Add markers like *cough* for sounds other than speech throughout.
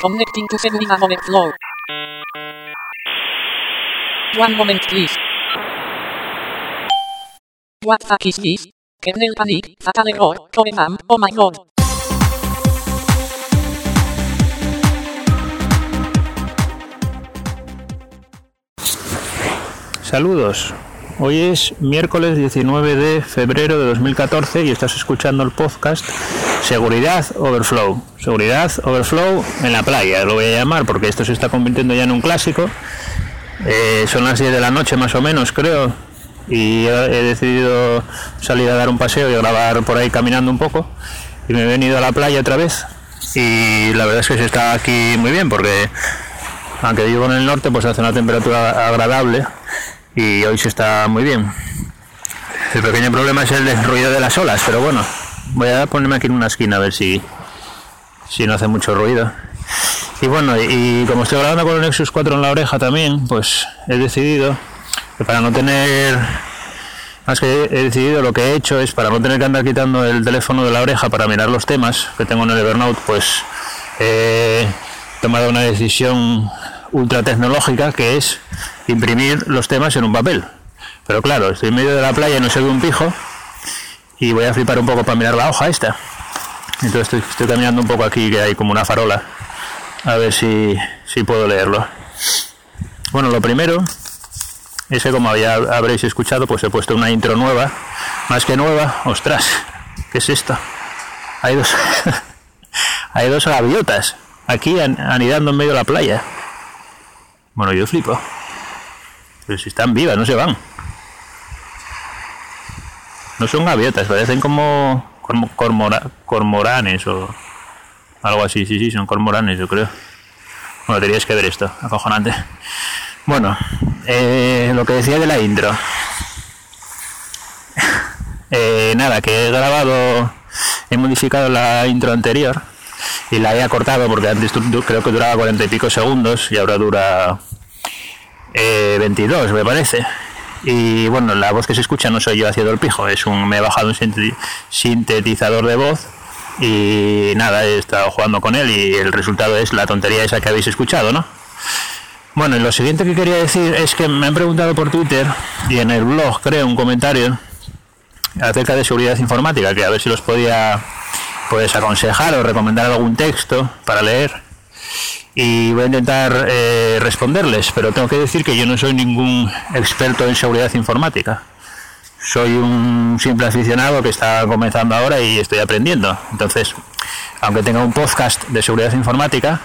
Connecting to Seguridad Overflow. One moment please. What fuck is this? Kernel panic, fatal error, core ma'am, oh my god. Saludos. Hoy es miércoles 19 de febrero de 2014 y estás escuchando el podcast Seguridad Overflow. Seguridad Overflow en la playa, lo voy a llamar porque esto se está convirtiendo ya en un clásico. Eh, son las 10 de la noche más o menos, creo, y he decidido salir a dar un paseo y grabar por ahí caminando un poco. Y me he venido a la playa otra vez y la verdad es que se está aquí muy bien porque aunque vivo en el norte pues hace una temperatura agradable y hoy se está muy bien. El pequeño problema es el ruido de las olas, pero bueno, voy a ponerme aquí en una esquina a ver si, si no hace mucho ruido. Y bueno, y, como estoy grabando con el Nexus 4 en la oreja también, pues he decidido que para no tener más que he decidido lo que he hecho es para no tener que andar quitando el teléfono de la oreja para mirar los temas que tengo en el Evernote, pues he tomado una decisión ultra tecnológica que es imprimir los temas en un papel. Pero claro, estoy en medio de la playa y no se ve un pijo y voy a flipar un poco para mirar la hoja esta. Entonces estoy, caminando un poco aquí que hay como una farola a ver si, si puedo leerlo. Bueno, lo primero es que como ya habréis escuchado, pues he puesto una intro nueva, más que nueva, ostras, ¿qué es esto? Hay dos, *laughs* hay dos gaviotas aquí an- anidando en medio de la playa. Bueno, yo flipo. Pero si están vivas, no se van. No son gaviotas, parecen como cormo- cormora- cormoranes o algo así. Sí, sí, son cormoranes, yo creo. Bueno, teníais que ver esto, acojonante. Bueno, eh, lo que decía de la intro. *laughs* Eh, nada, que he grabado, he modificado la intro anterior y la he acortado porque antes creo que duraba cuarenta y pico segundos y ahora dura eh, 22, me parece. Y bueno, la voz que se escucha no soy yo haciendo el pijo, es un, me he bajado un sinte- sintetizador de voz y nada, he estado jugando con él y el resultado es la tontería esa que habéis escuchado, ¿no? Bueno, y lo siguiente que quería decir es que me han preguntado por Twitter y en el blog, creo, un comentario acerca de seguridad informática, que a ver si los podía pues aconsejar o recomendar algún texto para leer. Y voy a intentar eh, responderles, pero tengo que decir que yo no soy ningún experto en seguridad informática. Soy un simple aficionado que está comenzando ahora y estoy aprendiendo. Entonces, aunque tenga un podcast de seguridad informática,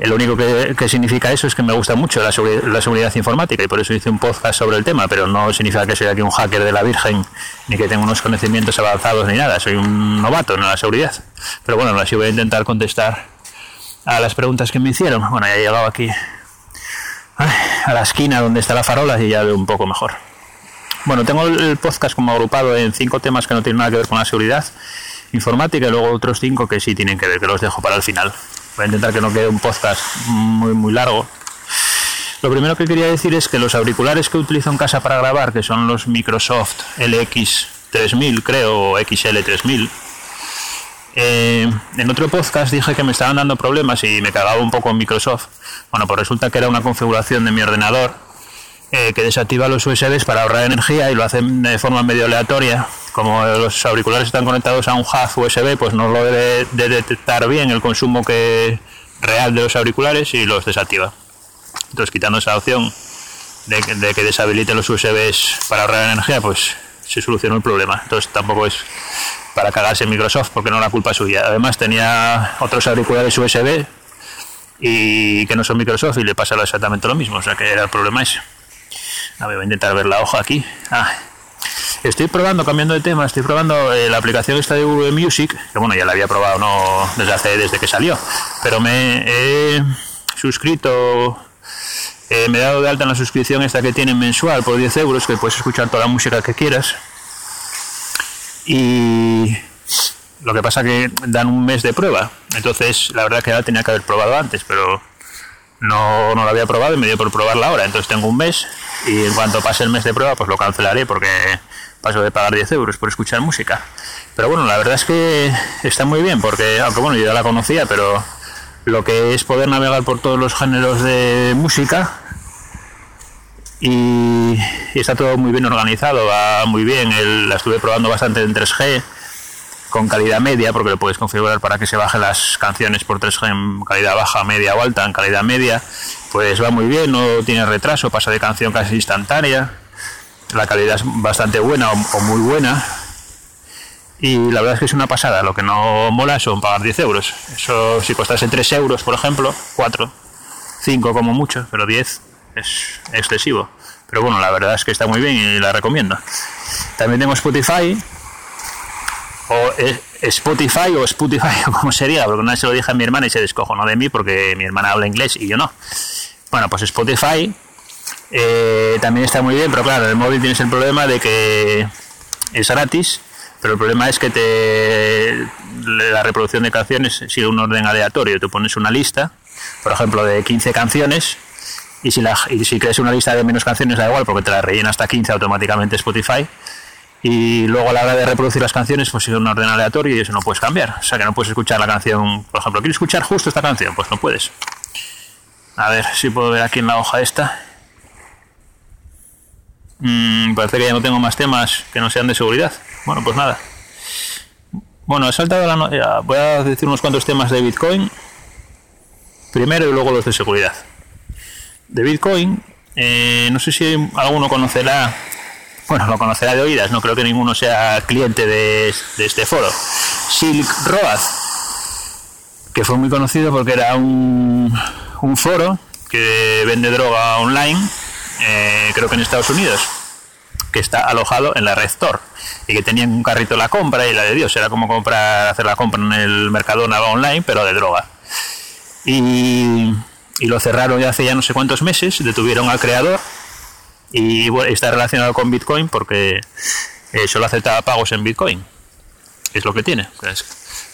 lo único que, que significa eso es que me gusta mucho la, la seguridad informática y por eso hice un podcast sobre el tema, pero no significa que soy aquí un hacker de la Virgen ni que tenga unos conocimientos avanzados ni nada. Soy un novato en la seguridad. Pero bueno, así voy a intentar contestar a las preguntas que me hicieron. Bueno, ya he llegado aquí a la esquina donde está la farola y ya veo un poco mejor. Bueno, tengo el podcast como agrupado en cinco temas que no tienen nada que ver con la seguridad informática y luego otros cinco que sí tienen que ver, que los dejo para el final. Voy a intentar que no quede un podcast muy, muy largo. Lo primero que quería decir es que los auriculares que utilizo en casa para grabar, que son los Microsoft LX3000, creo, o XL3000, eh, en otro podcast dije que me estaban dando problemas y me cagaba un poco en Microsoft. Bueno, pues resulta que era una configuración de mi ordenador eh, que desactiva los USBs para ahorrar energía y lo hacen de forma medio aleatoria. Como los auriculares están conectados a un hub USB, pues no lo debe de detectar bien el consumo real de los auriculares y los desactiva. Entonces, quitando esa opción de, de que deshabilite los USBs para ahorrar energía, pues se solucionó el problema. Entonces, tampoco es para cagarse en Microsoft porque no la culpa suya. Además, tenía otros auriculares USB y que no son Microsoft y le pasa exactamente lo mismo. O sea que era el problema ese. A ver, voy a intentar ver la hoja aquí. Ah, estoy probando, cambiando de tema, estoy probando eh, la aplicación esta de Google Music, que bueno, ya la había probado no desde hace, desde que salió, pero me he suscrito, eh, me he dado de alta en la suscripción esta que tienen mensual por 10 euros, que puedes escuchar toda la música que quieras. Y lo que pasa que dan un mes de prueba, entonces la verdad que la tenía que haber probado antes, pero no, no la había probado y me dio por probarla ahora. Entonces tengo un mes y en cuanto pase el mes de prueba, pues lo cancelaré porque paso de pagar 10 euros por escuchar música. Pero bueno, la verdad es que está muy bien, porque, aunque bueno, yo ya la conocía, pero lo que es poder navegar por todos los géneros de música. Y, está todo muy bien organizado, va muy bien, la estuve probando bastante en 3G con calidad media, porque lo puedes configurar para que se bajen las canciones por 3G en calidad baja, media o alta, en calidad media, pues va muy bien, no tiene retraso, pasa de canción casi instantánea, la calidad es bastante buena o, muy buena, y la verdad es que es una pasada, lo que no mola son pagar 10 euros, eso si costase 3 euros, por ejemplo, 4, 5 como mucho, pero 10 es excesivo. Pero bueno, la verdad es que está muy bien y la recomiendo. También tengo Spotify, o Spotify o Spotify *laughs* o como sería, porque una vez se lo dije a mi hermana y se descojonó de mí porque mi hermana habla inglés y yo no. Bueno, pues Spotify eh, también está muy bien, pero claro, el móvil tienes el problema de que es gratis, pero el problema es que te la reproducción de canciones sigue un orden aleatorio. Tú pones una lista, por ejemplo, de 15 canciones y si, crees una lista de menos canciones da igual porque te la rellena hasta 15 automáticamente Spotify y luego a la hora de reproducir las canciones pues sigue un orden aleatorio y eso no puedes cambiar. O sea que no puedes escuchar la canción, por ejemplo, ¿quieres escuchar justo esta canción? Pues no puedes. A ver si puedo ver aquí en la hoja esta. Mm, parece que ya no tengo más temas que no sean de seguridad. Bueno, pues nada. Bueno, he saltado la voy a decir unos cuantos temas de Bitcoin. Primero y luego los de seguridad. De Bitcoin, eh, no sé si alguno conocerá bueno, lo conocerá de oídas, no creo que ninguno sea cliente de, este foro. Silk Road, que fue muy conocido porque era un, foro que vende droga online, eh, creo que en Estados Unidos, que está alojado en la Red Store y que tenían un carrito de la compra y la de Dios, era como comprar, hacer la compra en el Mercadona online, pero de droga. Y, lo cerraron ya hace ya no sé cuántos meses, detuvieron al creador y está relacionado con Bitcoin porque eh, solo acepta pagos en Bitcoin. Es lo que tiene.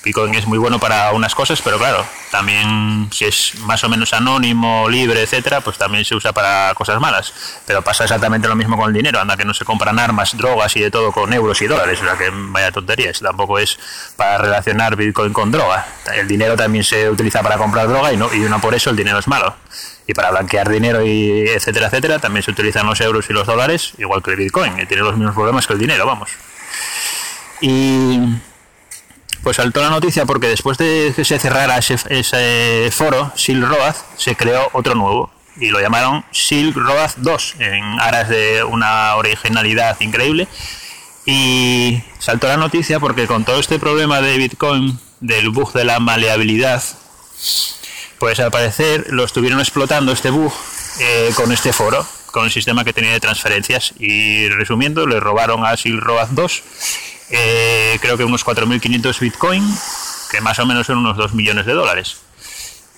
Bitcoin es muy bueno para unas cosas, pero claro, también si es más o menos anónimo, libre, etcétera, pues también se usa para cosas malas. Pero pasa exactamente lo mismo con el dinero, anda que no se compran armas, drogas y de todo con euros y dólares, o sea que vaya tonterías. Tampoco es para relacionar Bitcoin con droga. El dinero también se utiliza para comprar droga y no y no por eso el dinero es malo. Y para blanquear dinero y etcétera, etcétera, también se utilizan los euros y los dólares, igual que el Bitcoin, y tiene los mismos problemas que el dinero, vamos. Y pues saltó la noticia porque después de que se cerrara ese, foro, Silk Road, se creó otro nuevo y lo llamaron Silk Road 2 en aras de una originalidad increíble. Y saltó la noticia porque con todo este problema de Bitcoin, del bug de la maleabilidad, pues al parecer lo estuvieron explotando este bug eh, con este foro, con el sistema que tenía de transferencias. Y resumiendo, le robaron a Silk Road 2 eh, creo que unos 4.500 Bitcoin, que más o menos son unos 2 millones de dólares.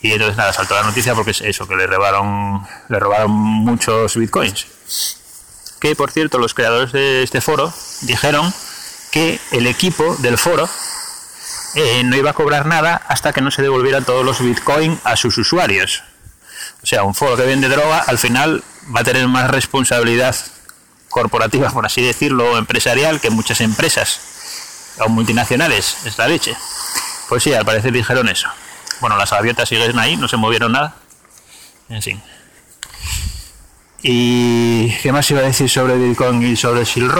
Y entonces nada, saltó la noticia porque es eso, que le robaron, le robaron muchos Bitcoins. Que por cierto, los creadores de este foro dijeron que el equipo del foro eh, no iba a cobrar nada hasta que no se devolvieran todos los Bitcoin a sus usuarios. O sea, un foro que vende droga al final va a tener más responsabilidad corporativa, por así decirlo, empresarial, que muchas empresas o multinacionales, es la leche. Pues sí, al parecer dijeron eso. Bueno, las gaviotas siguen ahí, no se movieron nada. En fin. ¿Y qué más iba a decir sobre Bitcoin y sobre Silk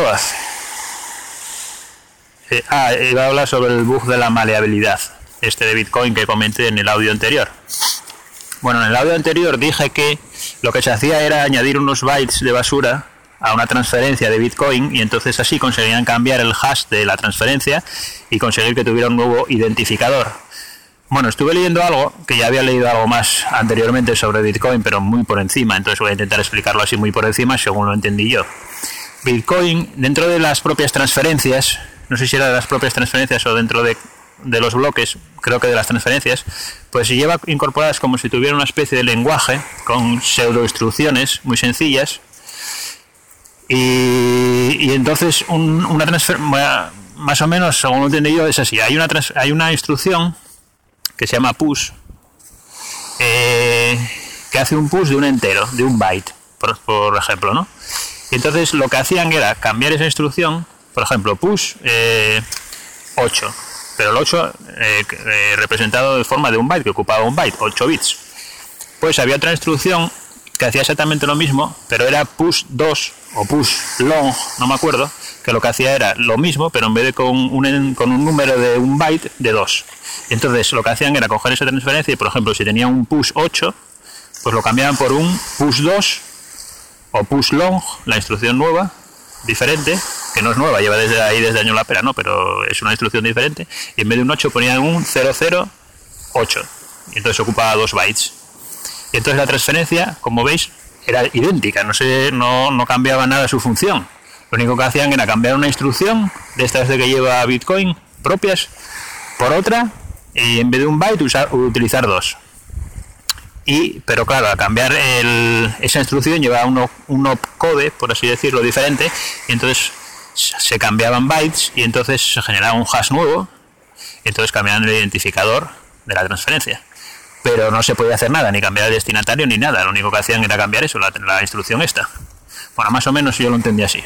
eh, ah, iba a hablar sobre el bug de la maleabilidad, este de Bitcoin que comenté en el audio anterior. Bueno, en el audio anterior dije que lo que se hacía era añadir unos bytes de basura a una transferencia de Bitcoin y entonces así conseguían cambiar el hash de la transferencia y conseguir que tuviera un nuevo identificador. Bueno, estuve leyendo algo, que ya había leído algo más anteriormente sobre Bitcoin, pero muy por encima, entonces voy a intentar explicarlo así muy por encima según lo entendí yo. Bitcoin, dentro de las propias transferencias, no sé si era de las propias transferencias o dentro de, de los bloques, creo que de las transferencias, pues lleva incorporadas como si tuviera una especie de lenguaje con pseudo instrucciones muy sencillas y, entonces una transferencia, más o menos, según lo entendí yo, es así. Hay una, hay una instrucción que se llama push, eh, que hace un push de un entero, de un byte, por, ejemplo, ¿no? Y entonces lo que hacían era cambiar esa instrucción por ejemplo, push 8, pero el 8 representado de forma de un byte, que ocupaba un byte, 8 bits. Pues había otra instrucción que hacía exactamente lo mismo, pero era push 2 o push long, no me acuerdo, que lo que hacía era lo mismo, pero en vez de con un, con un número de un byte, de 2. Entonces lo que hacían era coger esa transferencia y, por ejemplo, si tenía un push 8, pues lo cambiaban por un push 2 o push long, la instrucción nueva, diferente, que no es nueva, lleva desde ahí desde año la pera, ¿no? Pero es una instrucción diferente, y en vez de un 8 ponían un 0008, y entonces ocupaba 2 bytes. Y entonces la transferencia, como veis, era idéntica, no, se, no, no cambiaba nada su función. Lo único que hacían era cambiar una instrucción de estas de que lleva Bitcoin propias por otra en vez de un byte usar, utilizar dos. Y, pero claro, a cambiar esa instrucción llevaba un, un opcode, por así decirlo, diferente, y entonces se cambiaban bytes y entonces se generaba un hash nuevo, y entonces cambiaban el identificador de la transferencia pero no se podía hacer nada, ni cambiar el destinatario ni nada. Lo único que hacían era cambiar eso, la, instrucción esta. Bueno, más o menos yo lo entendí así.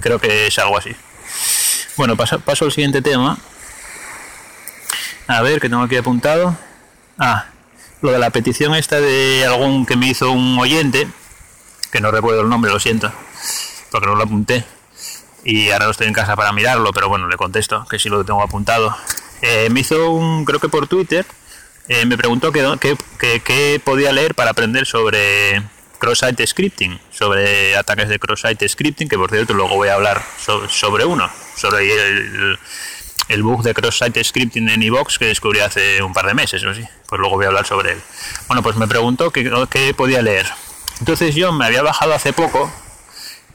Creo que es algo así. Bueno, paso, paso al siguiente tema. A ver, que tengo aquí apuntado. Ah, lo de la petición esta de algún que me hizo un oyente, que no recuerdo el nombre, lo siento, porque no lo apunté. Y ahora no estoy en casa para mirarlo, pero bueno, le contesto, que sí lo tengo apuntado. Eh, me hizo un, creo que por Twitter, eh, me preguntó qué podía leer para aprender sobre cross-site scripting, sobre ataques de cross-site scripting, que por cierto luego voy a hablar sobre uno, sobre el, el bug de cross-site scripting en iVox que descubrí hace un par de meses, ¿no? sí, pues luego voy a hablar sobre él. Bueno, pues me preguntó qué, podía leer. Entonces yo me había bajado hace poco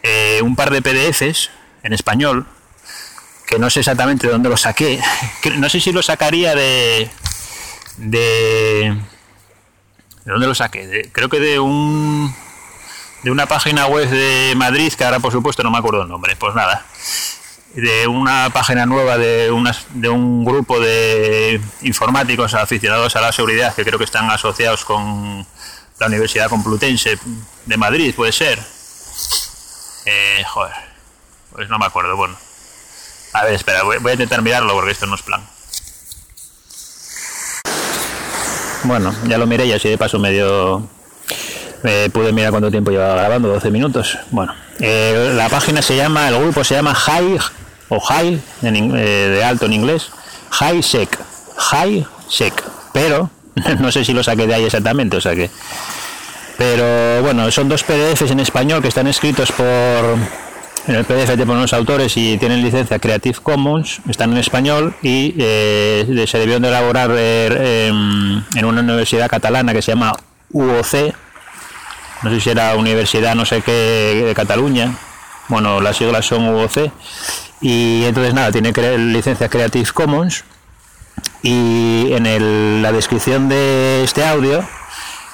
eh, un par de PDFs en español, que no sé exactamente de dónde lo saqué, *laughs* no sé si lo sacaría de de... ¿De dónde lo saqué? creo que de un... De una página web de Madrid, que ahora por supuesto no me acuerdo el nombre. Pues nada. De una página nueva de, de un grupo de informáticos aficionados a la seguridad que creo que están asociados con la Universidad Complutense de Madrid, puede ser. Eh, joder, pues no me acuerdo. Bueno, a ver, espera, voy a intentar mirarlo porque esto no es plan. Bueno, ya lo miré y así de paso medio eh, pude mirar cuánto tiempo llevaba grabando, 12 minutos. Bueno, eh, la página se llama, el grupo se llama High o High eh, de alto en inglés, High Sec, High Sec, pero *laughs* no sé si lo saqué de ahí exactamente, o sea que pero bueno, son dos PDFs en español que están escritos por en el PDF te ponen los autores y tienen licencia Creative Commons, están en español y eh, se debieron de elaborar eh, en una universidad catalana que se llama UOC, no sé si era Universidad no sé qué de Cataluña, bueno, las siglas son UOC, y entonces nada, tiene licencia Creative Commons. Y en la descripción de este audio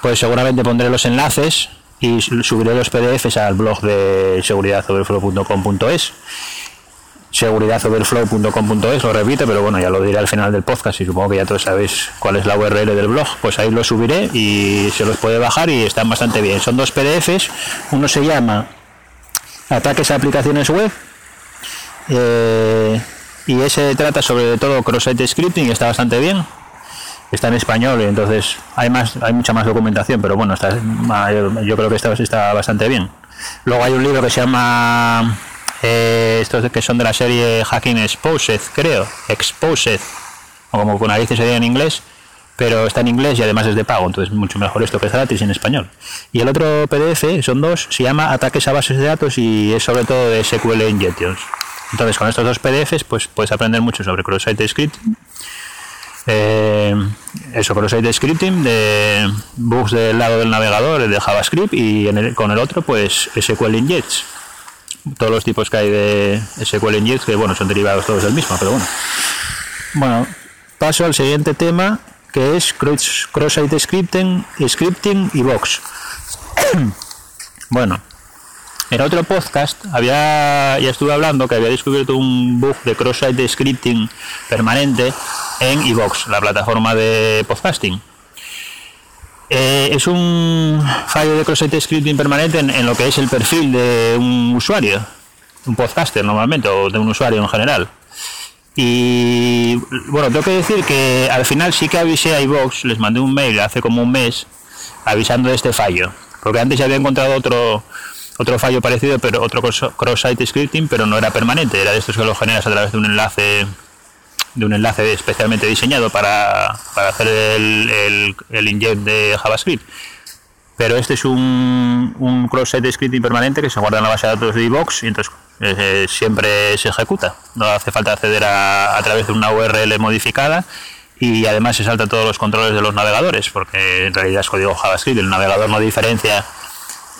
pues seguramente pondré los enlaces y subiré los PDFs al blog de seguridadoverflow.com.es seguridadoverflow.com.es, lo repito, pero bueno, ya lo diré al final del podcast y supongo que ya todos sabéis cuál es la URL del blog, pues ahí lo subiré y se los puede bajar y están bastante bien. Son dos PDFs, uno se llama Ataques a aplicaciones web eh, y ese trata sobre todo cross-site scripting está bastante bien está en español entonces hay más hay mucha más documentación pero bueno yo creo que está, está bastante bien. Luego hay un libro que se llama eh, estos que son de la serie Hacking Exposed creo Exposed o como con narices sería en inglés pero está en inglés y además es de pago entonces mucho mejor esto que es gratis en español. Y el otro PDF son dos se llama ataques a bases de datos y es sobre todo de SQL injections entonces con estos dos PDFs pues puedes aprender mucho sobre cross-site scripting eh, eso, cross site scripting, de bugs del lado del navegador, de JavaScript, y con el otro, pues SQL Injects. Todos los tipos que hay de SQL Injects, que bueno, son derivados todos del mismo, pero bueno. Bueno, paso al siguiente tema, que es cross-site scripting, scripting y box. *clears throat* bueno, en otro podcast había ya estuve hablando que había descubierto un bug de cross-site scripting permanente en iVox, la plataforma de podcasting. Eh, es un fallo de cross-site scripting permanente en, lo que es el perfil de un usuario. un podcaster normalmente o de un usuario en general. Y bueno, tengo que decir que al final sí que avisé a iVox, les mandé un mail hace como un mes avisando de este fallo, porque antes ya había encontrado otro otro fallo parecido, pero otro cross-site scripting, pero no era permanente, era de estos que lo generas a través de un enlace de un enlace especialmente diseñado para, para hacer el, el, el inject de JavaScript pero este es un, un cross-site scripting permanente que se guarda en la base de datos de iVox y entonces eh, siempre se ejecuta. No hace falta acceder a, a través de una URL modificada y además se salta todos los controles de los navegadores porque en realidad es código JavaScript. El navegador no diferencia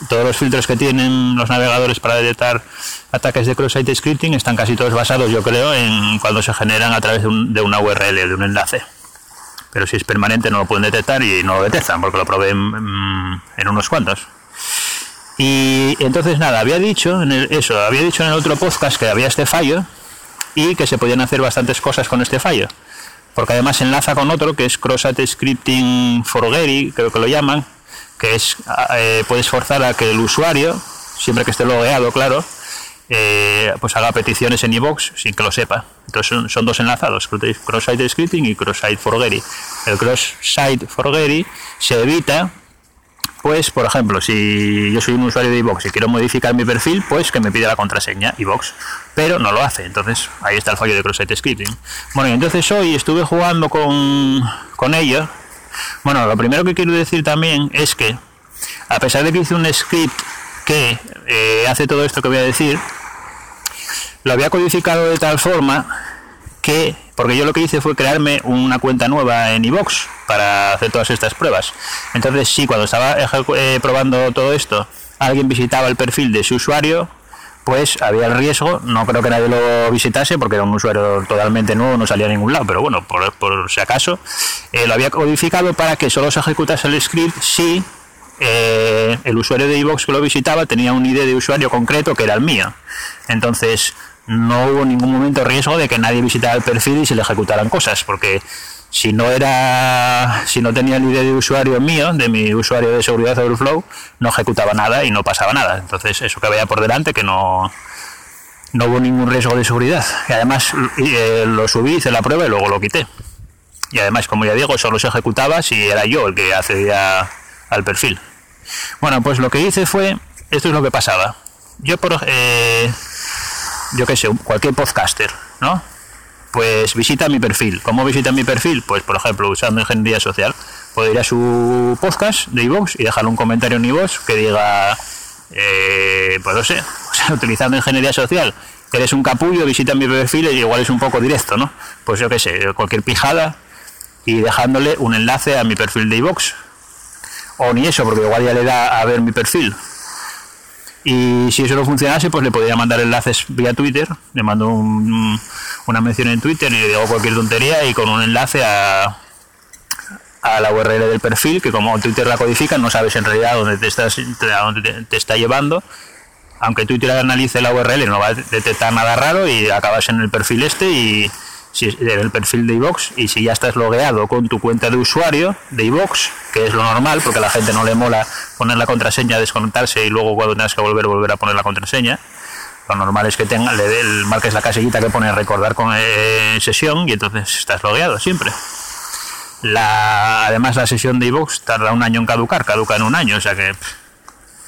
todos los filtros que tienen los navegadores para detectar ataques de cross-site scripting están casi todos basados, yo creo, en cuando se generan a través de, un, de una URL, de un enlace pero si es permanente no lo pueden detectar y no lo detectan porque lo probé en, unos cuantos. Y entonces nada, había dicho en eso, había dicho en el otro podcast que había este fallo y que se podían hacer bastantes cosas con este fallo. Porque además enlaza con otro que es Cross-Site Scripting for Gary, creo que lo llaman, que es eh, puedes forzar a que el usuario, siempre que esté logueado, claro, eh, pues haga peticiones en iVoox sin que lo sepa. Entonces son, dos enlazados, cross-site scripting y cross-site forgery. El cross-site forgery se evita, pues, por ejemplo, si yo soy un usuario de iVoox y quiero modificar mi perfil, pues que me pida la contraseña iVoox, pero no lo hace. Entonces ahí está el fallo de cross-site scripting. Bueno, y entonces hoy estuve jugando con, con ello. Bueno, lo primero que quiero decir también es que, a pesar de que hice un script que eh, hace todo esto que voy a decir, lo había codificado de tal forma que, porque yo lo que hice fue crearme una cuenta nueva en iVox para hacer todas estas pruebas. Entonces sí, cuando estaba eh, probando todo esto, alguien visitaba el perfil de su usuario, pues había el riesgo, no creo que nadie lo visitase porque era un usuario totalmente nuevo, no salía a ningún lado, pero bueno, por, si acaso, eh, lo había codificado para que solo se ejecutase el script si eh, el usuario de iVox que lo visitaba tenía un ID de usuario concreto que era el mío. Entonces, no hubo ningún momento riesgo de que nadie visitara el perfil y se le ejecutaran cosas, porque si no era si no tenía el ID de usuario mío, de mi usuario de seguridad Overflow, no ejecutaba nada y no pasaba nada. Entonces, eso que veía por delante que no no hubo ningún riesgo de seguridad. Y además eh, lo subí, hice la prueba y luego lo quité. Y además, como ya digo, solo se ejecutaba si era yo el que accedía al perfil. Bueno, pues lo que hice fue, esto es lo que pasaba. Yo por eh, yo qué sé, cualquier podcaster, ¿no? Pues visita mi perfil. ¿Cómo visita mi perfil? Pues, por ejemplo, usando ingeniería social. Puede ir a su podcast de iVoox y dejarle un comentario en iVoox que diga, eh, pues no sé, *laughs* utilizando ingeniería social, eres un capullo, visita mi perfil y igual es un poco directo, ¿no? Pues yo qué sé, cualquier pijada y dejándole un enlace a mi perfil de iVoox. O ni eso, porque igual ya le da a ver mi perfil y si eso no funcionase, pues le podría mandar enlaces vía Twitter. Le mando una mención en Twitter y le digo cualquier tontería y con un enlace a, a la URL del perfil, que como Twitter la codifica, no sabes en realidad dónde te, estás, a dónde te, está llevando. Aunque Twitter analice la URL, no va a detectar nada raro y acabas en el perfil este y si el perfil de iVox y si ya estás logueado con tu cuenta de usuario de iVox, que es lo normal, porque a la gente no le mola poner la contraseña, desconectarse y luego cuando tengas que volver, volver a poner la contraseña. Lo normal es que tenga, le, marques la casillita que pone recordar con eh, sesión y entonces estás logueado siempre. La, además la sesión de iVox tarda un año en caducar, caduca en un año, o sea que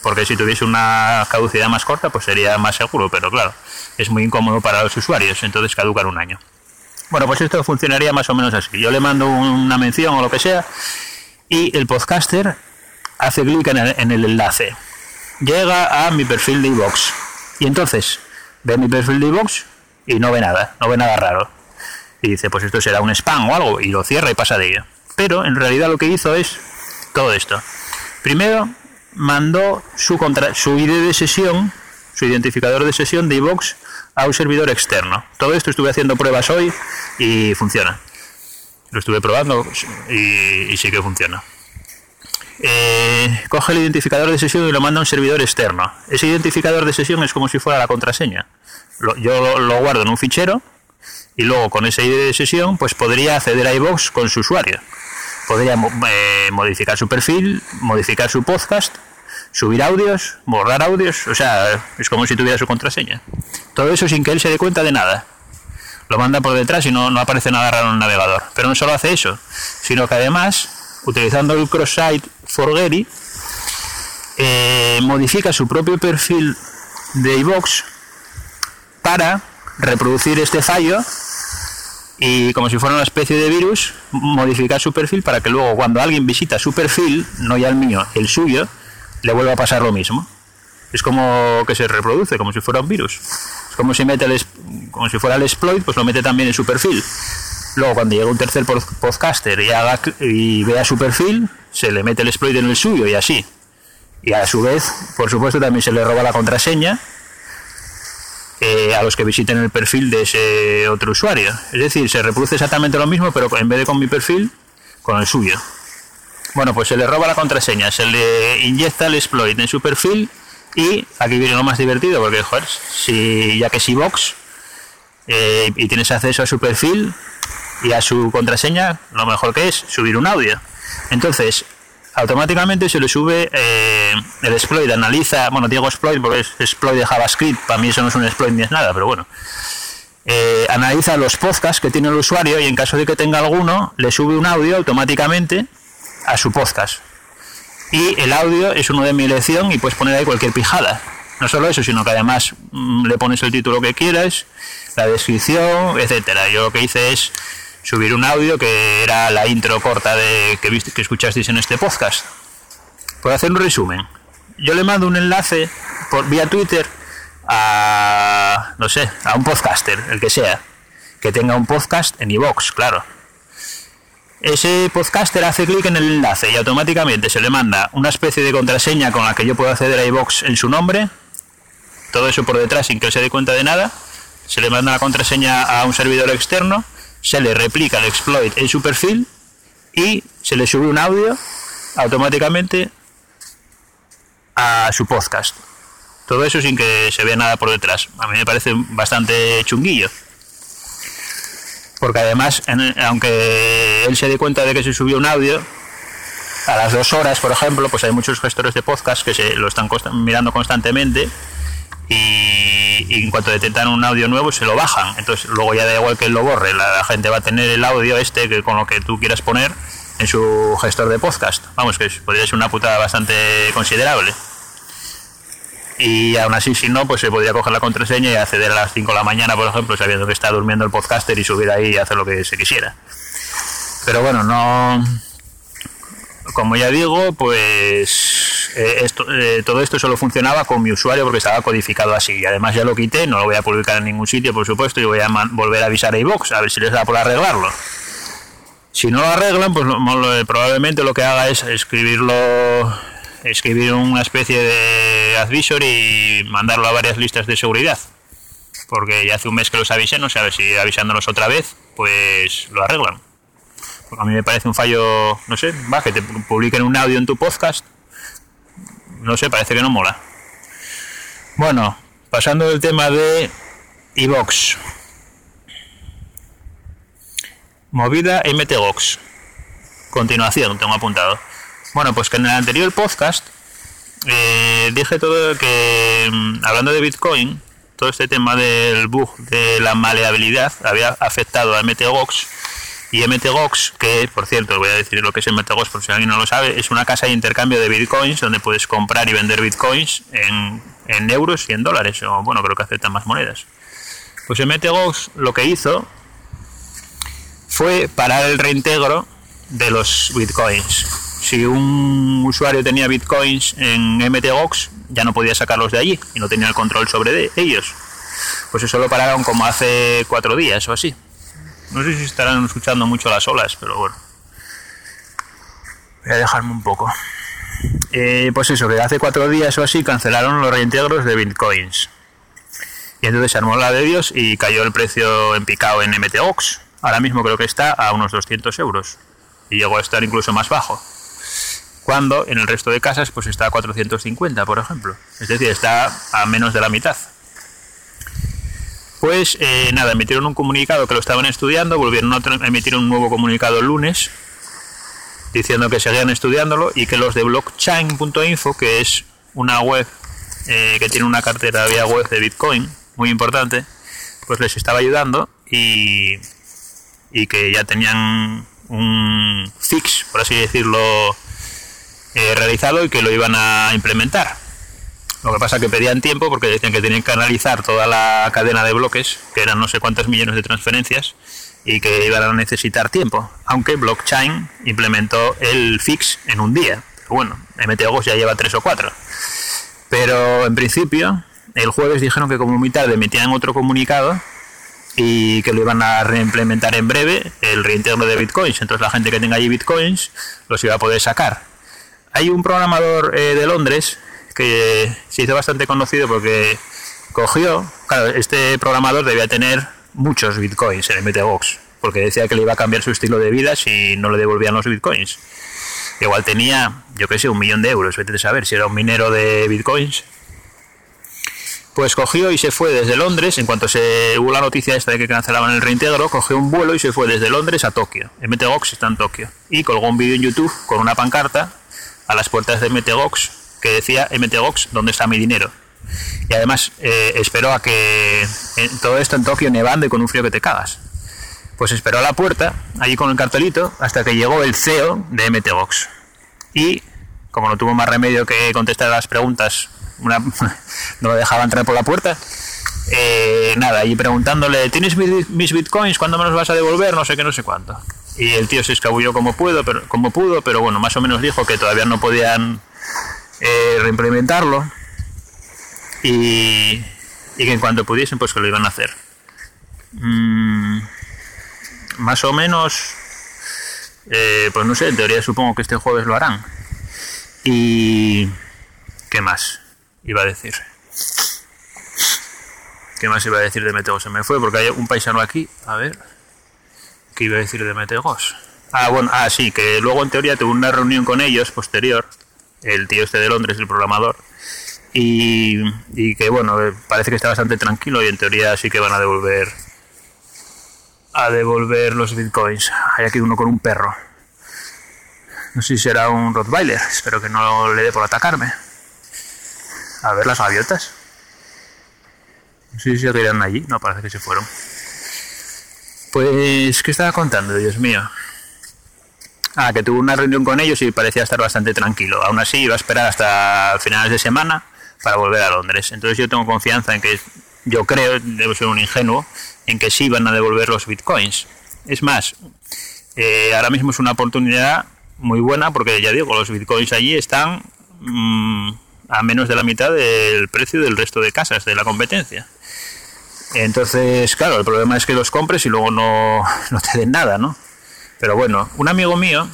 porque si tuviese una caducidad más corta pues sería más seguro, pero claro, es muy incómodo para los usuarios, entonces caduca en un año. Bueno, pues esto funcionaría más o menos así. Yo le mando una mención o lo que sea y el podcaster hace clic en, el, enlace. Llega a mi perfil de iVox y entonces ve mi perfil de iVox y no ve nada, no ve nada raro. Y dice, pues esto será un spam o algo y lo cierra y pasa de ello. Pero en realidad lo que hizo es todo esto. Primero mandó su, contra su ID de sesión, su identificador de sesión de iVox a un servidor externo. Todo esto estuve haciendo pruebas hoy y funciona. Lo estuve probando y, sí que funciona. Eh, coge el identificador de sesión y lo manda a un servidor externo. Ese identificador de sesión es como si fuera la contraseña. yo lo, guardo en un fichero y luego con ese ID de sesión pues podría acceder a iVoox con su usuario. Podría eh, modificar su perfil, modificar su podcast, subir audios, borrar audios, o sea, es como si tuviera su contraseña. Todo eso sin que él se dé cuenta de nada. Lo manda por detrás y no, no aparece nada raro en el navegador. Pero no solo hace eso, sino que además, utilizando el cross-site Forgery, eh, modifica su propio perfil de iVox para reproducir este fallo y como si fuera una especie de virus, modificar su perfil para que luego cuando alguien visita su perfil, no ya el mío, el suyo, le vuelva a pasar lo mismo. Es como que se reproduce, como si fuera un virus. Es como si mete el, como si fuera el exploit, pues lo mete también en su perfil. Luego cuando llega un tercer podcaster y, haga, y vea su perfil, se le mete el exploit en el suyo y así. Y a su vez, por supuesto, también se le roba la contraseña eh, a los que visiten el perfil de ese otro usuario. Es decir, se reproduce exactamente lo mismo, pero en vez de con mi perfil, con el suyo. Bueno, pues se le roba la contraseña, se le inyecta el exploit en su perfil y aquí viene lo más divertido, porque joder, si, ya que si Vox eh, y tienes acceso a su perfil y a su contraseña, lo mejor que es subir un audio. Entonces, automáticamente se le sube eh, el exploit, analiza, bueno, digo exploit porque es exploit de JavaScript, para mí eso no es un exploit ni es nada, pero bueno. Eh, analiza los podcasts que tiene el usuario y en caso de que tenga alguno, le sube un audio automáticamente a su podcast. Y el audio es uno de mi elección y puedes poner ahí cualquier pijada. No solo eso, sino que además mm, le pones el título que quieras, la descripción, etcétera. Yo lo que hice es subir un audio que era la intro corta de que, viste, que escuchasteis en este podcast. Por hacer un resumen, yo le mando un enlace por vía Twitter a no sé, a un podcaster, el que sea, que tenga un podcast en iVoox, claro. Ese podcaster hace clic en el enlace y automáticamente se le manda una especie de contraseña con la que yo puedo acceder a iVoox en su nombre. Todo eso por detrás sin que se dé cuenta de nada. Se le manda la contraseña a un servidor externo se le replica el exploit en su perfil y se le sube un audio automáticamente a su podcast. Todo eso sin que se vea nada por detrás. A mí me parece bastante chunguillo. Porque además, aunque él se dé cuenta de que se subió un audio, a las dos horas, por ejemplo, pues hay muchos gestores de podcast que se lo están mirando constantemente y, en cuanto detectan un audio nuevo se lo bajan. Entonces luego ya da igual que lo borre, la, gente va a tener el audio este que con lo que tú quieras poner en su gestor de podcast. Vamos, que podría ser una putada bastante considerable. Y aún así, si no, pues se podría coger la contraseña y acceder a las 5 de la mañana, por ejemplo, sabiendo que está durmiendo el podcaster y subir ahí y hacer lo que se quisiera. Pero bueno, no. Como ya digo, pues eh, esto, eh, todo esto solo funcionaba con mi usuario porque estaba codificado así. Y además ya lo quité, no lo voy a publicar en ningún sitio, por supuesto, y voy a volver a avisar a iVox a ver si les da por arreglarlo. Si no lo arreglan, pues probablemente lo que haga es escribirlo, escribir una especie de advisor y mandarlo a varias listas de seguridad. Porque ya hace un mes que los avisé, no sé si avisándolos otra vez, pues lo arreglan. Porque a mí me parece un fallo, no sé, va, que te publiquen un audio en tu podcast no sé, parece que no mola. Bueno, pasando del tema de iVox. Movida MTGOX. Continuación, tengo apuntado. Bueno, pues que en el anterior podcast eh, dije todo que, mm, hablando de Bitcoin, todo este tema del bug de la maleabilidad había afectado a MTGOX y MTGOX, que por cierto, voy a decir lo que es MTGOX por si alguien no lo sabe, es una casa de intercambio de bitcoins donde puedes comprar y vender bitcoins en, euros y en dólares, o bueno, creo que aceptan más monedas. Pues MTGOX lo que hizo fue parar el reintegro de los bitcoins. Si un usuario tenía bitcoins en MTGOX, ya no podía sacarlos de allí y no tenía el control sobre ellos. Pues eso lo pararon como hace cuatro días o así. No sé si estarán escuchando mucho las olas, pero bueno. Voy a dejarme un poco. Eh, pues eso, que hace cuatro días o así cancelaron los reintegros de bitcoins. Y entonces se armó la de Dios y cayó el precio en picado en MTOX. Ahora mismo creo que está a unos 200 euros. Y llegó a estar incluso más bajo. Cuando en el resto de casas pues está a 450, por ejemplo. Es decir, está a menos de la mitad. Pues eh, nada, emitieron un comunicado que lo estaban estudiando, volvieron a emitir un nuevo comunicado el lunes diciendo que seguían estudiándolo y que los de blockchain.info, que es una web eh, que tiene una cartera vía web de Bitcoin muy importante, pues les estaba ayudando y, y que ya tenían un fix, por así decirlo, eh, realizado y que lo iban a implementar. Lo que pasa que pedían tiempo porque decían que tenían que analizar toda la cadena de bloques, que eran no sé cuántos millones de transferencias, y que iban a necesitar tiempo. Aunque Blockchain implementó el fix en un día. bueno, MTGOS ya lleva tres o cuatro. Pero en principio, el jueves dijeron que como mitad emitían otro comunicado y que lo iban a reimplementar en breve, el reintegro de bitcoins. Entonces la gente que tenga allí bitcoins los iba a poder sacar. Hay un programador eh, de Londres que se hizo bastante conocido porque cogió, claro, este programador debía tener muchos bitcoins en MTGOX, porque decía que le iba a cambiar su estilo de vida si no le devolvían los bitcoins. Igual tenía, yo qué sé, un millón de euros, vete a saber si era un minero de bitcoins. Pues cogió y se fue desde Londres, en cuanto se hubo la noticia esta de que cancelaban el reintegro, cogió un vuelo y se fue desde Londres a Tokio. MTGOX está en Tokio. Y colgó un vídeo en YouTube con una pancarta a las puertas de MTGOX que decía MTGOX, ¿dónde está mi dinero? Y además eh, esperó a que todo esto en Tokio nevando y con un frío que te cagas. Pues esperó a la puerta, allí con el cartelito, hasta que llegó el CEO de MTGOX. Y, como no tuvo más remedio que contestar a las preguntas, *laughs* no lo dejaba entrar por la puerta, eh, nada, y preguntándole, ¿tienes mis bitcoins? ¿Cuándo me los vas a devolver? No sé qué, no sé cuánto. Y el tío se escabulló como, pudo, pero, como pudo, pero bueno, más o menos dijo que todavía no podían eh, reimplementarlo y, que en cuanto pudiesen, pues que lo iban a hacer. Mm, más o menos, eh, pues no sé, en teoría supongo que este jueves lo harán. Y... ¿Qué más iba a decir? ¿Qué más iba a decir de Metegos? Se me fue porque hay un paisano aquí. A ver. ¿Qué iba a decir de Metegos? Ah, bueno, ah, sí, que luego en teoría tuve una reunión con ellos posterior. El tío este de Londres, el programador y, que bueno, eh, parece que está bastante tranquilo y en teoría sí que van a devolver a devolver los bitcoins. Hay aquí uno con un perro. No sé si será un Rottweiler, espero que no le dé por atacarme. A ver las gaviotas. No sé si se allí, no, parece que se fueron. Pues, ¿qué estaba contando, Dios mío? Ah, que tuvo una reunión con ellos y parecía estar bastante tranquilo. Aún así, iba a esperar hasta finales de semana para volver a Londres. Entonces yo tengo confianza en que, yo creo, debo ser un ingenuo, en que sí van a devolver los bitcoins. Es más, eh, ahora mismo es una oportunidad muy buena porque ya digo, los bitcoins allí están mm, a menos de la mitad del precio del resto de casas de la competencia. Entonces, claro, el problema es que los compres y luego no, te den nada, ¿no? Pero bueno, un amigo mío,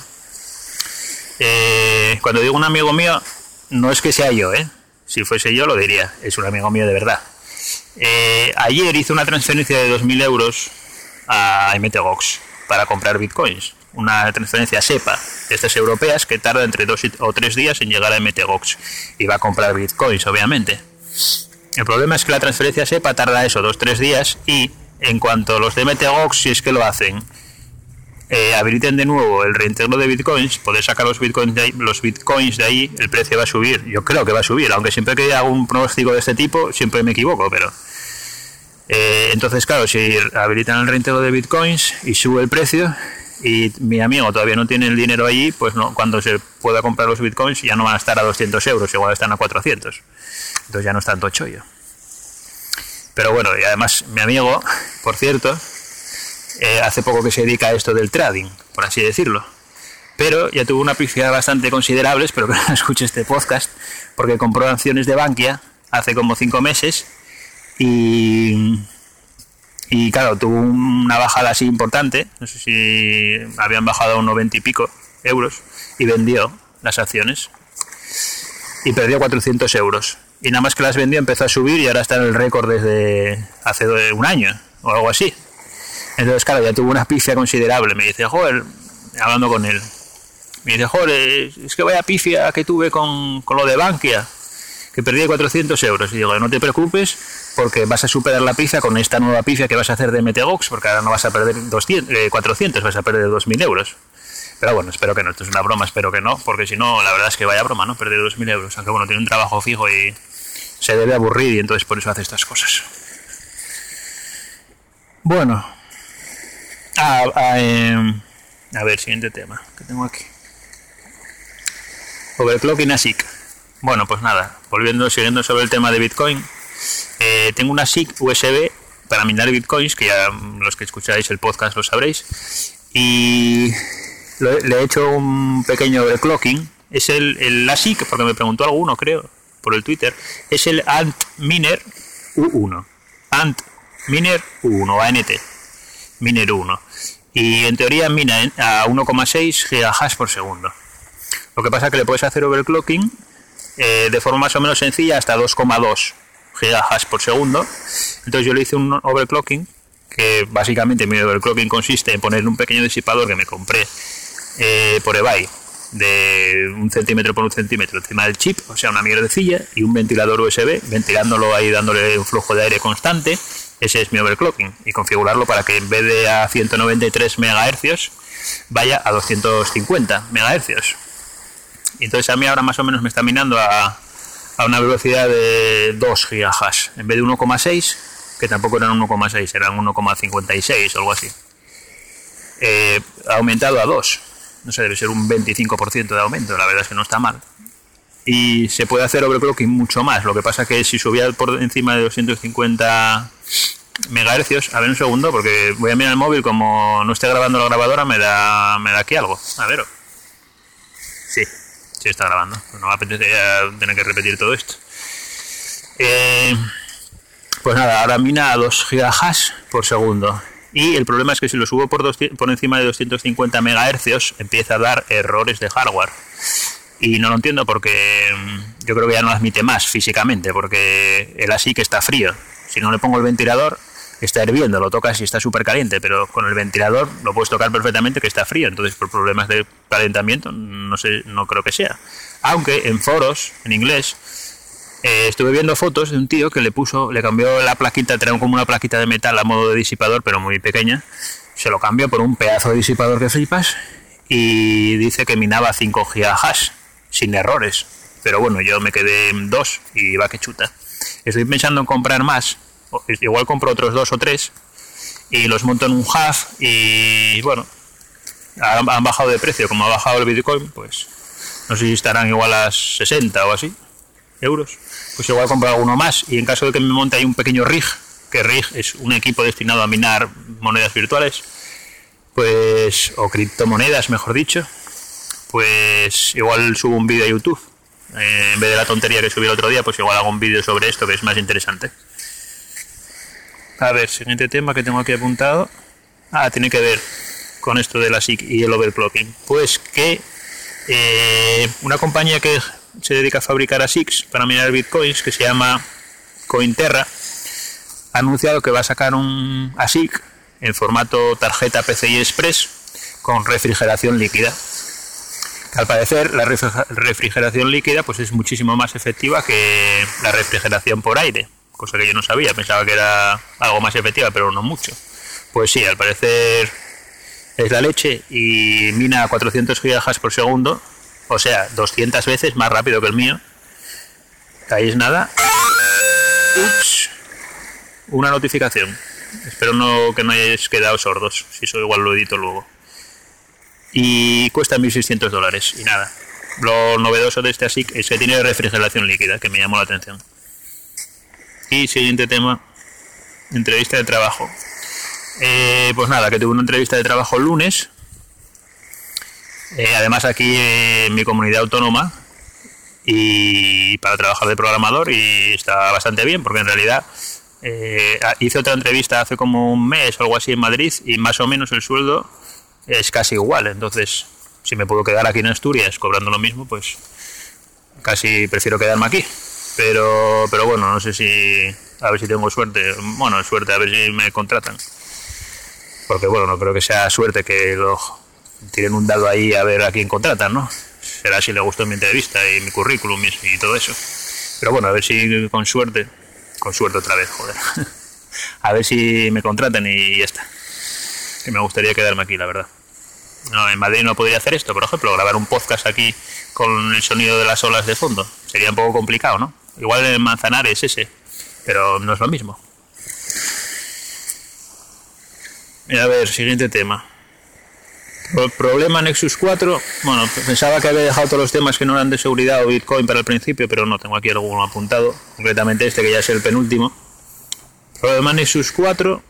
eh, cuando digo un amigo mío, no es que sea yo, ¿eh? Si fuese yo lo diría, es un amigo mío de verdad. Eh, ayer hice una transferencia de 2.000 euros a MTGOX para comprar bitcoins. Una transferencia SEPA de estas europeas que tarda entre dos o tres días en llegar a MTGOX. Y va a comprar bitcoins, obviamente. El problema es que la transferencia SEPA tarda eso, dos tres días. Y en cuanto los de MTGOX, si es que lo hacen, eh, habiliten de nuevo el reintegro de bitcoins, poder sacar los bitcoins, de ahí, los bitcoins de ahí, el precio va a subir. Yo creo que va a subir, aunque siempre que hago un pronóstico de este tipo, siempre me equivoco, pero... Eh, entonces, claro, si habilitan el reintegro de bitcoins y sube el precio y mi amigo todavía no tiene el dinero allí, pues no, cuando se pueda comprar los bitcoins ya no van a estar a 200 euros, igual están a 400. Entonces ya no es tanto chollo. Pero bueno, y además mi amigo, por cierto, eh, hace poco que se dedica a esto del trading, por así decirlo. Pero ya tuvo una pifia bastante considerable, espero que *laughs* no escuche este podcast, porque compró acciones de Bankia hace como cinco meses y, y claro, tuvo una bajada así importante, no sé si habían bajado a un 90 y pico euros, y vendió las acciones y perdió 400 euros. Y nada más que las vendió empezó a subir y ahora está en el récord desde hace un año o algo así. Entonces, claro, ya tuvo una pifia considerable. Me dice, joder, hablando con él, me dice, joder, es que vaya pifia que tuve con, con lo de Bankia, que perdí 400 euros. Y digo, no te preocupes, porque vas a superar la pifia con esta nueva pifia que vas a hacer de Metegox, porque ahora no vas a perder 200, 400, eh, vas a perder 2.000 euros. Pero bueno, espero que no. Esto es una broma, espero que no, porque si no, la verdad es que vaya broma, ¿no? Perder 2.000 euros. Aunque bueno, tiene un trabajo fijo y se debe aburrir y entonces por eso hace estas cosas. Bueno. Ah, ah, em, a ver, siguiente tema que tengo aquí. Overclocking ASIC. Bueno, pues nada, volviendo, siguiendo sobre el tema de Bitcoin. Eh, tengo una SIC USB para minar bitcoins, que ya los que escucháis el podcast lo sabréis. Y le he hecho un pequeño overclocking. Es el, el ASIC, porque me preguntó alguno, creo, por el Twitter. Es el Ant Miner U1. Ant Miner U1, ANT. Miner 1. Y en teoría mina a 1,6 GHz por segundo. Lo que pasa es que le puedes hacer overclocking eh, de forma más o menos sencilla hasta 2,2 GHz por segundo. Entonces yo le hice un overclocking, que básicamente mi overclocking consiste en poner un pequeño disipador que me compré eh, por eBay de un centímetro por un centímetro encima del chip, o sea, una mierdecilla, y un ventilador USB, ventilándolo ahí, dándole un flujo de aire constante. Ese es mi overclocking. Y configurarlo para que en vez de a 193 MHz vaya a 250 MHz. Entonces a mí ahora más o menos me está minando a, a una velocidad de 2 GHz en vez de 1,6, que tampoco eran 1,6, eran 1,56 o algo así. Eh, ha aumentado a 2 no sé, debe ser un 25% de aumento, la verdad es que no está mal. Y se puede hacer overclocking mucho más, lo que pasa que si subía por encima de 250 megahercios, a ver un segundo, porque voy a mirar el móvil, como no esté grabando la grabadora, me da, me da aquí algo. A ver. Sí, sí está grabando. No me apetece tener que repetir todo esto. Eh, pues nada, ahora mina a 2 GHz por segundo y el problema es que si lo subo por, por encima de 250 MHz empieza a dar errores de hardware. Y no lo entiendo porque mm, yo creo que ya no admite más físicamente, porque el ASIC está frío. Si no le pongo el ventilador, está hirviendo, lo tocas y está súper caliente, pero con el ventilador lo puedes tocar perfectamente que está frío. Entonces, por problemas de calentamiento, no sé, no creo que sea. Aunque en foros, en inglés, eh, estuve viendo fotos de un tío que le puso, le cambió la plaquita, tenía como una plaquita de metal a modo de disipador, pero muy pequeña. Se lo cambió por un pedazo de disipador que flipas y dice que minaba 5 GHz sin errores. Pero bueno, yo me quedé en 2 y va que chuta. Estoy pensando en comprar más, igual compro otros dos o tres y los monto en un half y bueno, han, bajado de precio, como ha bajado el Bitcoin, pues no sé si estarán igual a 60 o así euros, pues igual compro alguno más y en caso de que me monte ahí un pequeño rig, que rig es un equipo destinado a minar monedas virtuales, pues o criptomonedas, mejor dicho, pues igual subo un vídeo a YouTube. Eh, en vez de la tontería que subí el otro día, pues igual hago un vídeo sobre esto que es más interesante. A ver, siguiente tema que tengo aquí apuntado. Ah, tiene que ver con esto de la y el overclocking. Pues que eh, una compañía que se dedica a fabricar ASICs para minar bitcoins, que se llama Cointerra, ha anunciado que va a sacar un ASIC en formato tarjeta PCI Express con refrigeración líquida. Al parecer, la refrigeración líquida pues es muchísimo más efectiva que la refrigeración por aire, cosa que yo no sabía, pensaba que era algo más efectiva, pero no mucho. Pues sí, al parecer es la leche y mina a 400 GHz por segundo o sea, 200 veces más rápido que el mío. Ahí nada. Ups. Una notificación. Espero no, que no hayáis quedado sordos. Si eso igual lo edito luego. Y cuesta 1.600 dólares. Y nada. Lo novedoso de este ASIC es que tiene refrigeración líquida, que me llamó la atención. Y siguiente tema. Entrevista de trabajo. Eh, pues nada, que tuve una entrevista de trabajo el lunes eh, además aquí en mi comunidad autónoma y para trabajar de programador y está bastante bien porque en realidad eh, hice otra entrevista hace como un mes o algo así en Madrid y más o menos el sueldo es casi igual. Entonces, si me puedo quedar aquí en Asturias cobrando lo mismo, pues casi prefiero quedarme aquí. Pero, pero bueno, no sé si a ver si tengo suerte. Bueno, suerte, a ver si me contratan. Porque bueno, no creo que sea suerte que lo tienen un dado ahí a ver a quién contratan, ¿no? Será si le gustó mi entrevista y mi currículum y, todo eso. Pero bueno, a ver si con suerte, con suerte otra vez, joder. *laughs* a ver si me contratan y ya está. Que me gustaría quedarme aquí, la verdad. No, en Madrid no podría hacer esto, por ejemplo, grabar un podcast aquí con el sonido de las olas de fondo. Sería un poco complicado, ¿no? Igual en Manzanares ese, pero no es lo mismo. a ver, siguiente tema. Problema Nexus 4, bueno, pensaba que había dejado todos los temas que no eran de seguridad o Bitcoin para el principio, pero no, tengo aquí alguno apuntado, concretamente este que ya es el penúltimo. Problema Nexus 4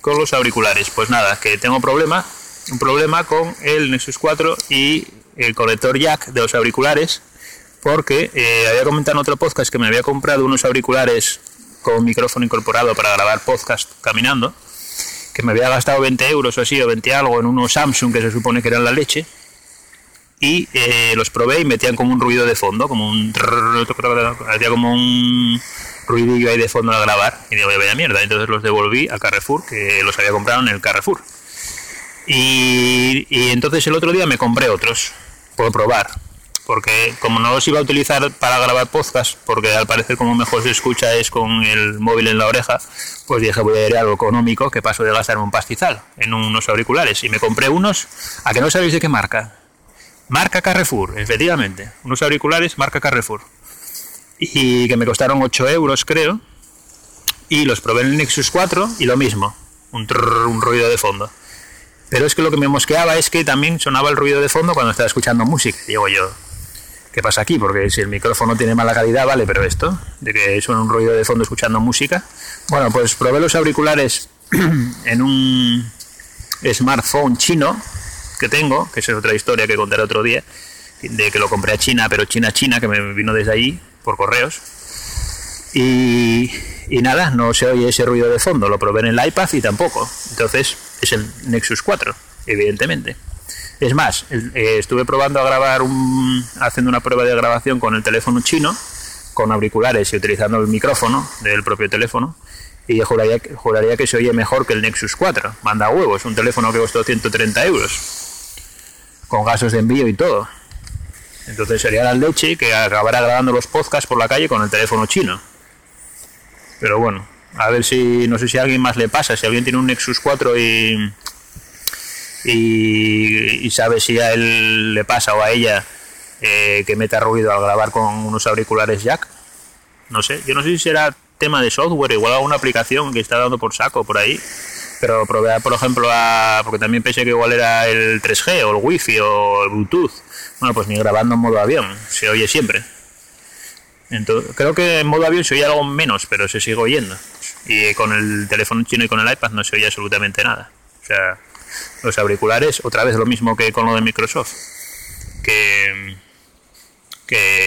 con los auriculares. Pues nada, que tengo problema, un problema con el Nexus 4 y el conector jack de los auriculares, porque eh, había comentado en otro podcast que me había comprado unos auriculares con micrófono incorporado para grabar podcast caminando que me había gastado 20 euros o así, o 20 algo, en unos Samsung que se supone que eran la leche. Y eh, los probé y metían como un ruido de fondo, como un. Hacía como un ruidillo ahí de fondo al grabar. Y digo, vaya mierda. Entonces los devolví a Carrefour, que los había comprado en el Carrefour. Y, y entonces el otro día me compré otros, por probar porque como no los iba a utilizar para grabar podcast, porque al parecer como mejor se escucha es con el móvil en la oreja, pues dije voy a ir algo económico que paso de gastarme un pastizal en unos auriculares. Y me compré unos, a que no sabéis de qué marca. Marca Carrefour, efectivamente. Unos auriculares marca Carrefour. Y que me costaron 8 euros creo. Y los probé en el Nexus 4 y lo mismo. Un ruido de fondo. Pero es que lo que me mosqueaba es que también sonaba el ruido de fondo cuando estaba escuchando música. Digo yo, ¿qué pasa aquí? Porque si el micrófono tiene mala calidad, vale, pero esto, de que suena un ruido de fondo escuchando música. Bueno, pues probé los auriculares *clears throat* en un smartphone chino que tengo, que es otra historia que contaré otro día, de que lo compré a China, pero China, China, que me vino desde allí por correos. Y, y nada, no se oye ese ruido de fondo, lo probé en el iPad y tampoco. Entonces es el Nexus 4, evidentemente. Es más, eh, estuve probando a grabar, un, haciendo una prueba de grabación con el teléfono chino, con auriculares y utilizando el micrófono del propio teléfono, y juraría, que se oye mejor que el Nexus 4. Manda huevos, un teléfono que costó 130 euros, con gastos de envío y todo. Entonces sería la leche que acabara grabando los podcasts por la calle con el teléfono chino. Pero bueno, a ver si, no sé si a alguien más le pasa, si alguien tiene un Nexus 4 y y, sabe si a él le pasa o a ella eh, que meta ruido al grabar con unos auriculares jack. No sé, yo no sé si será tema de software, igual alguna aplicación que está dando por saco por ahí. Pero probé, por ejemplo, a, porque también pensé que igual era el 3G o el Wi-Fi o el Bluetooth. Bueno, pues ni grabando en modo avión, se oye siempre. Entonces, creo que en modo avión se oye algo menos, pero se sigue oyendo. Y con el teléfono chino y con el iPad no se oye absolutamente nada. O sea, los auriculares, otra vez lo mismo que con lo de Microsoft, que,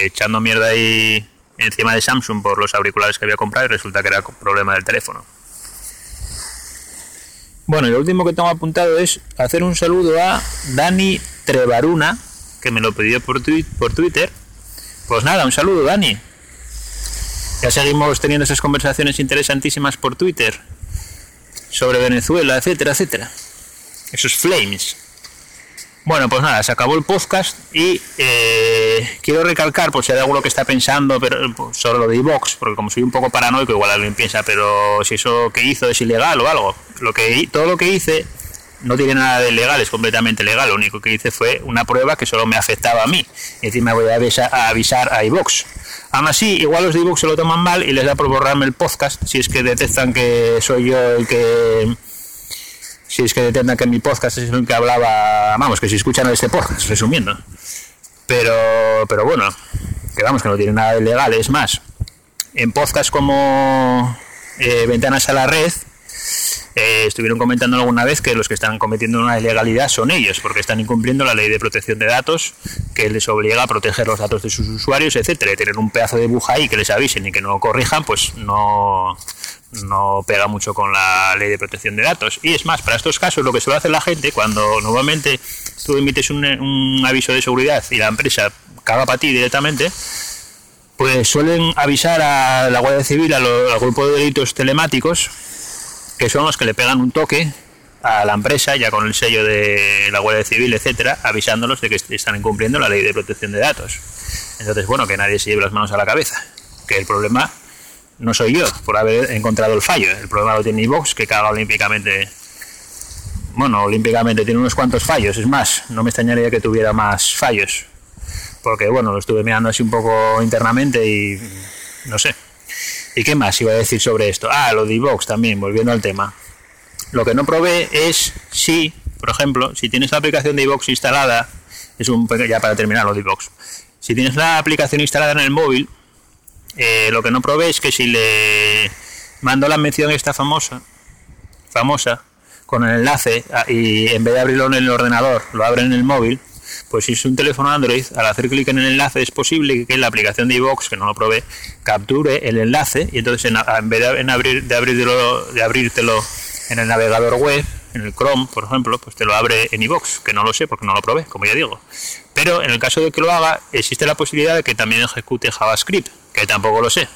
echando mierda ahí encima de Samsung por los auriculares que había comprado y resulta que era problema del teléfono. Bueno, y lo último que tengo apuntado es hacer un saludo a Dani Trevaruna, que me lo pidió por, por Twitter. Pues nada, un saludo Dani. Ya seguimos teniendo esas conversaciones interesantísimas por Twitter sobre Venezuela, etcétera, etcétera esos flames. Bueno, pues nada, se acabó el podcast y eh, quiero recalcar, por si hay alguno que está pensando pero, pues, sobre lo de iVox, porque como soy un poco paranoico, igual alguien piensa, pero si eso que hizo es ilegal o algo. Lo que, todo lo que hice no tiene nada de legal, es completamente legal. Lo único que hice fue una prueba que solo me afectaba a mí. Y encima voy a avisar a, avisar a iVox. Aún así, igual los de se lo toman mal y les da por borrarme el podcast si es que detectan que soy yo el que si es que detectan que mi podcast es el que hablaba, vamos, que si escuchan este podcast, resumiendo. Pero, pero bueno, que vamos, que no tiene nada de legal. Es más, en podcast como eh, Ventanas a la Red, eh, estuvieron comentando alguna vez que los que están cometiendo una ilegalidad son ellos, porque están incumpliendo la ley de protección de datos que les obliga a proteger los datos de sus usuarios, etcétera. Y tener un pedazo de buja ahí que les avisen y que no corrijan, pues no, no pega mucho con la ley de protección de datos. Y es más, para estos casos lo que suele hacer la gente cuando nuevamente tú emites un, aviso de seguridad y la empresa caga para ti directamente, pues suelen avisar a la Guardia Civil, al grupo de delitos telemáticos, que son los que le pegan un toque a la empresa, ya con el sello de la Guardia Civil, etcétera, avisándolos de que están incumpliendo la ley de protección de datos. Entonces, bueno, que nadie se lleve las manos a la cabeza, que el problema no soy yo por haber encontrado el fallo. El problema lo tiene Vox, que caga olímpicamente bueno, olímpicamente tiene unos cuantos fallos, es más, no me extrañaría que tuviera más fallos, porque bueno, lo estuve mirando así un poco internamente y no sé. ¿Y qué más iba a decir sobre esto? Ah, lo de iVox también, volviendo al tema. Lo que no probé es si, por ejemplo, si tienes la aplicación de iVox instalada, es un ya para terminar lo de iVox. Si tienes la aplicación instalada en el móvil, eh, lo que no probé es que si le mando la mención esta famosa, famosa, con el enlace y en vez de abrirlo en el ordenador, lo abre en el móvil, pues si es un teléfono Android, al hacer clic en el enlace es posible que la aplicación de iVox, que no lo probé, capture el enlace y entonces en, vez de, abrir, de, abrirlo, de en el navegador web, en el Chrome, por ejemplo, pues te lo abre en iVox, que no lo sé porque no lo probé, como ya digo. Pero en el caso de que lo haga, existe la posibilidad de que también ejecute JavaScript, que tampoco lo sé.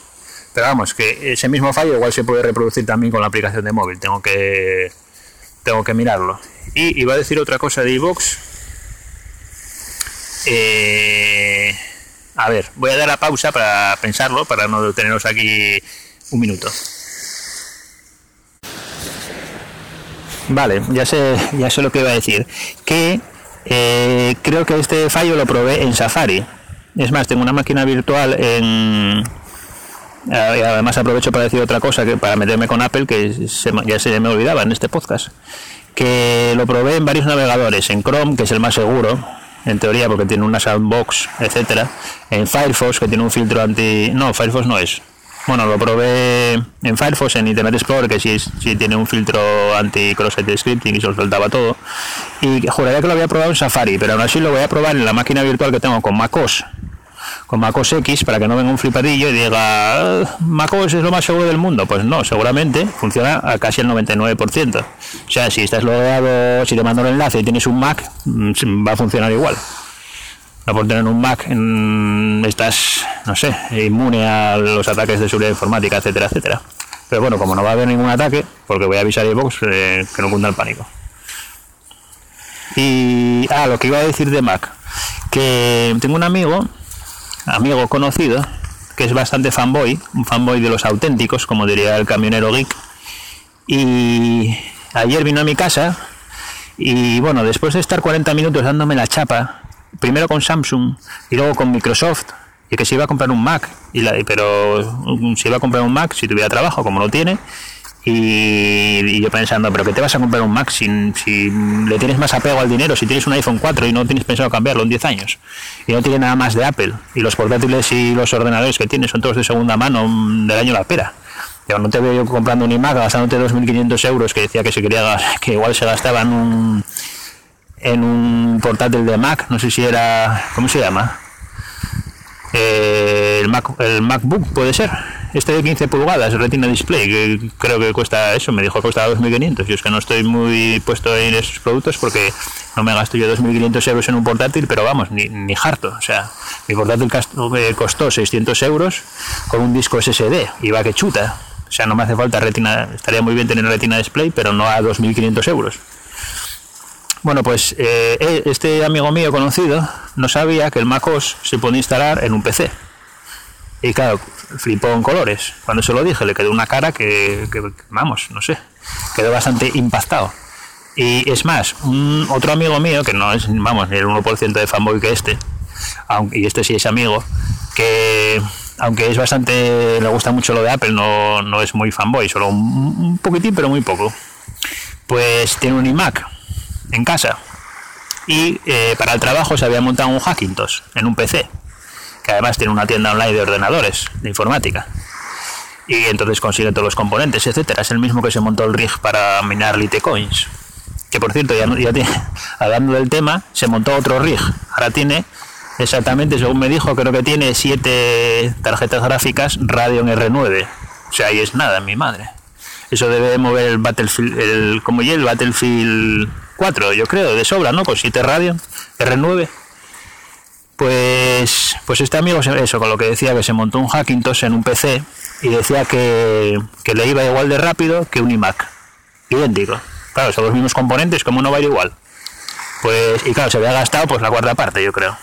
Pero vamos, que ese mismo fallo igual se puede reproducir también con la aplicación de móvil. Tengo que tengo que mirarlo. Y iba a decir otra cosa de iVox. Eh, a ver, voy a dar la pausa para pensarlo, para no teneros aquí un minuto. Vale, ya sé, ya sé lo que iba a decir. Que eh, creo que este fallo lo probé en Safari. Es más, tengo una máquina virtual en, y además aprovecho para decir otra cosa, que para meterme con Apple, que ya se me olvidaba en este podcast, que lo probé en varios navegadores, en Chrome, que es el más seguro, en teoría, porque tiene una sandbox, etcétera, en Firefox, que tiene un filtro anti... No, Firefox no es. Bueno, lo probé en Firefox, en Internet Explorer, que sí, sí tiene un filtro anti cross-site scripting y se lo soltaba todo. Y juraría que lo había probado en Safari, pero aún así lo voy a probar en la máquina virtual que tengo con MacOS, con MacOS X para que no venga un flipadillo y diga ah, MacOS es lo más seguro del mundo. Pues no, seguramente funciona a casi el 99%. O sea, si estás logueado, si te mando el enlace y tienes un Mac, mm, va a funcionar igual. No por tener un Mac estás, no sé, inmune a los ataques de seguridad informática, etcétera, etcétera. Pero bueno, como no va a haber ningún ataque, porque voy a avisar a iVox eh, que no cunda el pánico. Y, ah, lo que iba a decir de Mac, que tengo un amigo amigo conocido, que es bastante fanboy, un fanboy de los auténticos, como diría el camionero geek. Y ayer vino a mi casa y bueno, después de estar 40 minutos dándome la chapa, primero con Samsung y luego con Microsoft, y que se iba a comprar un Mac, y la, pero se iba a comprar un Mac si tuviera trabajo, como lo tiene, y, yo pensando, pero que te vas a comprar un Mac si, si, le tienes más apego al dinero, si tienes un iPhone 4 y no tienes pensado cambiarlo en 10 años, y no tiene nada más de Apple, y los portátiles y los ordenadores que tienes son todos de segunda mano mm, del año la pera. Yo no te veo yo comprando un iMac gastándote 2.500 euros, que decía que se quería que igual se gastaba en un, en un portátil de Mac, no sé si era, ¿cómo se llama? Eh, el, Mac, el MacBook puede ser este de 15 pulgadas, Retina Display, que creo que cuesta eso, me dijo que costaba 2.500. Yo es que no estoy muy puesto en esos productos porque no me gasto yo 2.500 euros en un portátil, pero vamos, ni, ni harto. O sea, mi portátil costó 600 euros con un disco SSD y va que chuta. O sea, no me hace falta retina, estaría muy bien tener retina display, pero no a 2.500 euros. Bueno, pues eh, este amigo mío conocido no sabía que el MacOS se puede instalar en un PC. Y claro, flipó en colores. Cuando se lo dije, le quedó una cara que, vamos, no sé, quedó bastante impactado. Y es más, un, otro amigo mío, que no es, vamos, ni el 1% de fanboy que este, aunque, y este sí es amigo, que aunque es bastante, le gusta mucho lo de Apple, no, no es muy fanboy, solo un, poquitín, pero muy poco. Pues tiene un iMac en casa. Y eh, para el trabajo se había montado un Hackintosh en un PC que además tiene una tienda online de ordenadores, de informática. Y entonces consigue todos los componentes, etcétera. Es el mismo que se montó el rig para minar Litecoins. Que por cierto, ya, ya tiene, *laughs* hablando del tema, se montó otro rig. Ahora tiene exactamente, según me dijo, creo que tiene siete tarjetas gráficas Radeon R9. O sea, ahí es nada, mi madre. Eso debe mover el Battlefield, el, como ya el Battlefield 4, yo creo, de sobra, ¿no? Con 7 Radeon R9. Pues, pues este amigo, eso, con lo que decía, que se montó un Hackintosh en un PC y decía que, le iba igual de rápido que un iMac. Idéntico. Claro, son los mismos componentes, como no va a ir igual? Pues, y claro, se había gastado pues la cuarta parte, yo creo.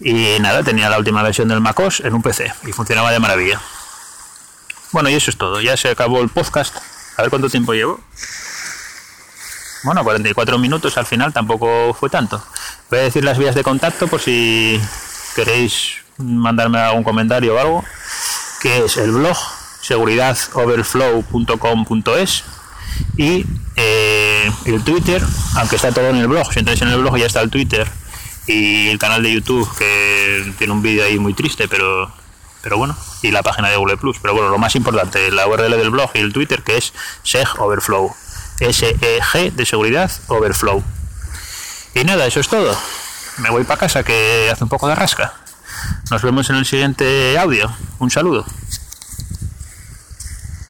Y nada, tenía la última versión del MacOS en un PC y funcionaba de maravilla. Bueno, y eso es todo. Ya se acabó el podcast. A ver cuánto tiempo llevo. Bueno, 44 minutos al final tampoco fue tanto. Voy a decir las vías de contacto por si queréis mandarme algún comentario o algo, que es el blog seguridadoverflow.com.es y eh, el Twitter, aunque está todo en el blog, si entráis en el blog ya está el Twitter y el canal de YouTube que tiene un vídeo ahí muy triste, pero pero bueno, y la página de Google Plus. Pero bueno, lo más importante, la URL del blog y el Twitter, que es SEG Overflow. S-E-G de seguridad Overflow. Y nada, eso es todo. Me voy para casa que hace un poco de rasca. Nos vemos en el siguiente audio. Un saludo.